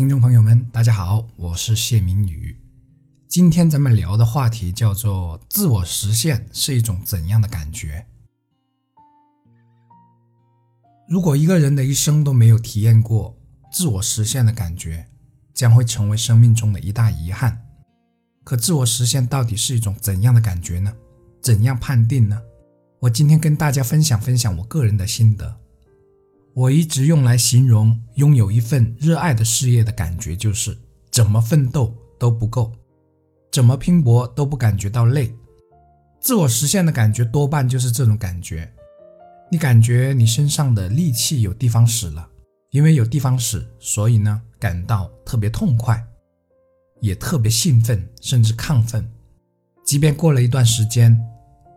听众朋友们，大家好，我是谢明宇。今天咱们聊的话题叫做“自我实现是一种怎样的感觉”。如果一个人的一生都没有体验过自我实现的感觉，将会成为生命中的一大遗憾。可自我实现到底是一种怎样的感觉呢？怎样判定呢？我今天跟大家分享分享我个人的心得。我一直用来形容拥有一份热爱的事业的感觉，就是怎么奋斗都不够，怎么拼搏都不感觉到累。自我实现的感觉多半就是这种感觉，你感觉你身上的力气有地方使了，因为有地方使，所以呢感到特别痛快，也特别兴奋，甚至亢奋。即便过了一段时间，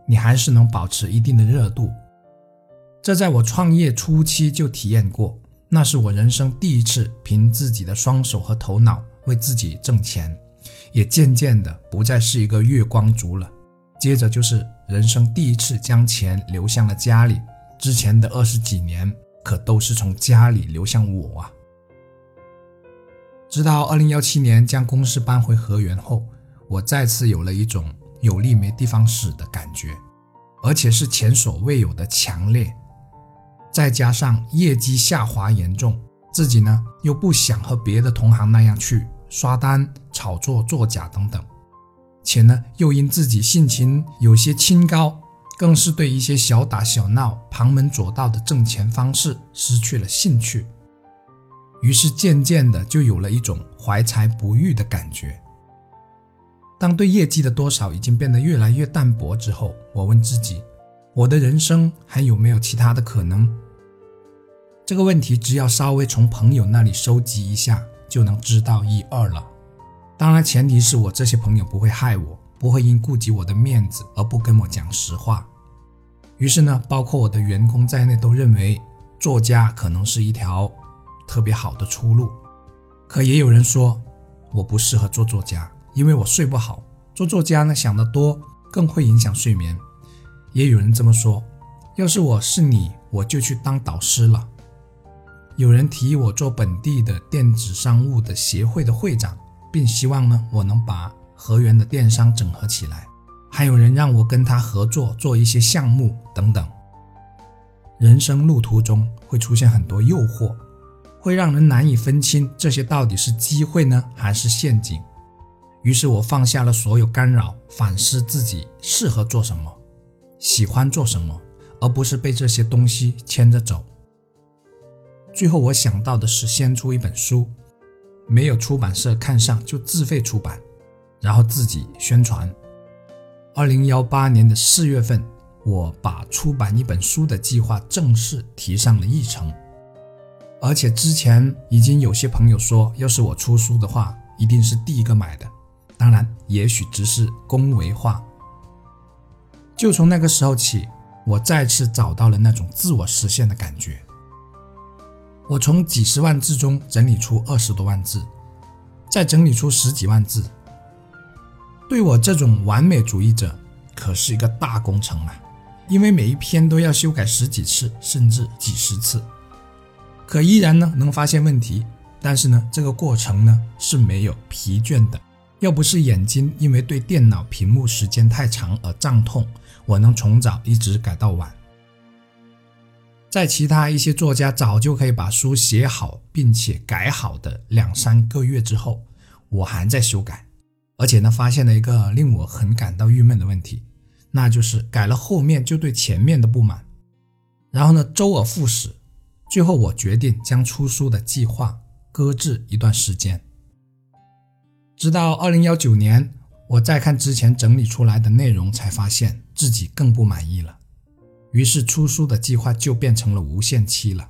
你还是能保持一定的热度。这在我创业初期就体验过，那是我人生第一次凭自己的双手和头脑为自己挣钱，也渐渐的不再是一个月光族了。接着就是人生第一次将钱流向了家里，之前的二十几年可都是从家里流向我啊。直到二零幺七年将公司搬回河源后，我再次有了一种有力没地方使的感觉，而且是前所未有的强烈。再加上业绩下滑严重，自己呢又不想和别的同行那样去刷单、炒作、作假等等，且呢又因自己性情有些清高，更是对一些小打小闹、旁门左道的挣钱方式失去了兴趣，于是渐渐的就有了一种怀才不遇的感觉。当对业绩的多少已经变得越来越淡薄之后，我问自己：我的人生还有没有其他的可能？这个问题只要稍微从朋友那里收集一下，就能知道一二了。当然，前提是我这些朋友不会害我，不会因顾及我的面子而不跟我讲实话。于是呢，包括我的员工在内都认为作家可能是一条特别好的出路。可也有人说我不适合做作家，因为我睡不好。做作家呢，想得多更会影响睡眠。也有人这么说，要是我是你，我就去当导师了。有人提议我做本地的电子商务的协会的会长，并希望呢我能把河源的电商整合起来。还有人让我跟他合作做一些项目等等。人生路途中会出现很多诱惑，会让人难以分清这些到底是机会呢还是陷阱。于是我放下了所有干扰，反思自己适合做什么，喜欢做什么，而不是被这些东西牵着走。最后我想到的是先出一本书，没有出版社看上就自费出版，然后自己宣传。二零幺八年的四月份，我把出版一本书的计划正式提上了议程，而且之前已经有些朋友说，要是我出书的话，一定是第一个买的。当然，也许只是恭维话。就从那个时候起，我再次找到了那种自我实现的感觉。我从几十万字中整理出二十多万字，再整理出十几万字。对我这种完美主义者，可是一个大工程啊！因为每一篇都要修改十几次，甚至几十次，可依然呢能发现问题。但是呢，这个过程呢是没有疲倦的。要不是眼睛因为对电脑屏幕时间太长而胀痛，我能从早一直改到晚。在其他一些作家早就可以把书写好并且改好的两三个月之后，我还在修改，而且呢发现了一个令我很感到郁闷的问题，那就是改了后面就对前面的不满，然后呢周而复始，最后我决定将出书的计划搁置一段时间，直到二零幺九年，我再看之前整理出来的内容，才发现自己更不满意了。于是出书的计划就变成了无限期了。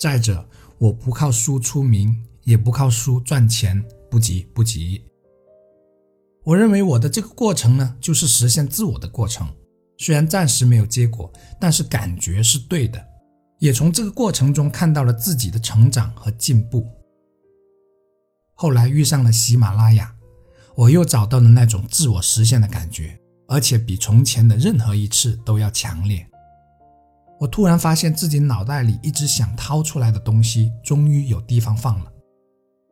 再者，我不靠书出名，也不靠书赚钱，不急不急。我认为我的这个过程呢，就是实现自我的过程。虽然暂时没有结果，但是感觉是对的，也从这个过程中看到了自己的成长和进步。后来遇上了喜马拉雅，我又找到了那种自我实现的感觉，而且比从前的任何一次都要强烈。我突然发现自己脑袋里一直想掏出来的东西，终于有地方放了，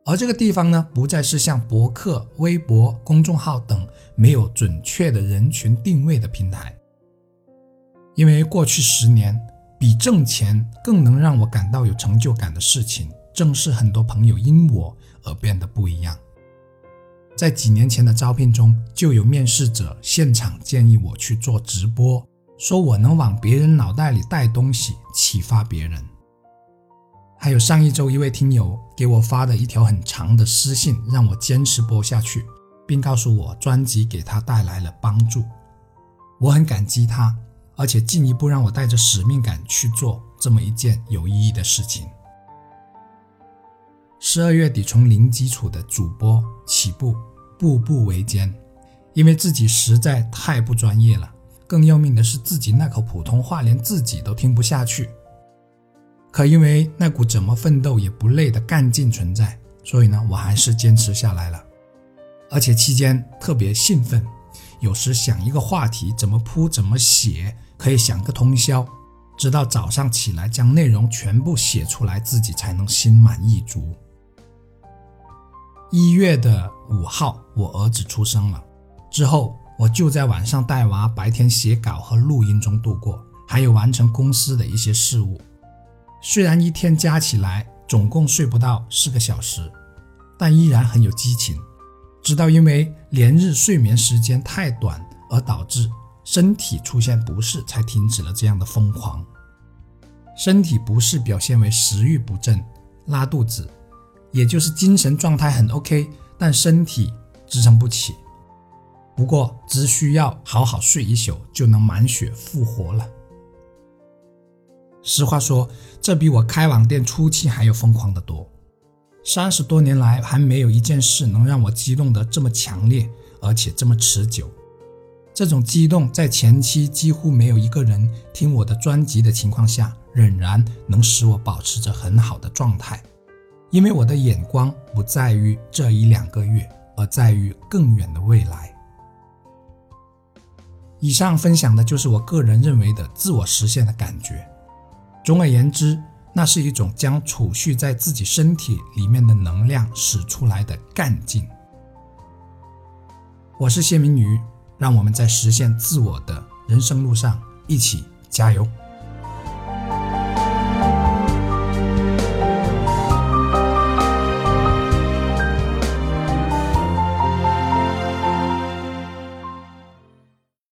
而这个地方呢，不再是像博客、微博、公众号等没有准确的人群定位的平台。因为过去十年，比挣钱更能让我感到有成就感的事情，正是很多朋友因我而变得不一样。在几年前的招聘中，就有面试者现场建议我去做直播，说我能往别人脑袋里带东西，启发别人。还有上一周一位听友给我发的一条很长的私信，让我坚持播下去，并告诉我专辑给他带来了帮助，我很感激他。而且进一步让我带着使命感去做这么一件有意义的事情。十二月底从零基础的主播起步，步步维艰，因为自己实在太不专业了。更要命的是，自己那口普通话连自己都听不下去。可因为那股怎么奋斗也不累的干劲存在，所以呢，我还是坚持下来了。而且期间特别兴奋，有时想一个话题怎么铺怎么写。可以想个通宵，直到早上起来将内容全部写出来，自己才能心满意足。一月的五号，我儿子出生了，之后我就在晚上带娃，白天写稿和录音中度过，还有完成公司的一些事务。虽然一天加起来总共睡不到四个小时，但依然很有激情。直到因为连日睡眠时间太短而导致。身体出现不适，才停止了这样的疯狂。身体不适表现为食欲不振、拉肚子，也就是精神状态很 OK，但身体支撑不起。不过只需要好好睡一宿，就能满血复活了。实话说，这比我开网店初期还要疯狂得多。三十多年来，还没有一件事能让我激动得这么强烈，而且这么持久。这种激动在前期几乎没有一个人听我的专辑的情况下，仍然能使我保持着很好的状态，因为我的眼光不在于这一两个月，而在于更远的未来。以上分享的就是我个人认为的自我实现的感觉。总而言之，那是一种将储蓄在自己身体里面的能量使出来的干劲。我是谢明宇。让我们在实现自我的人生路上一起加油。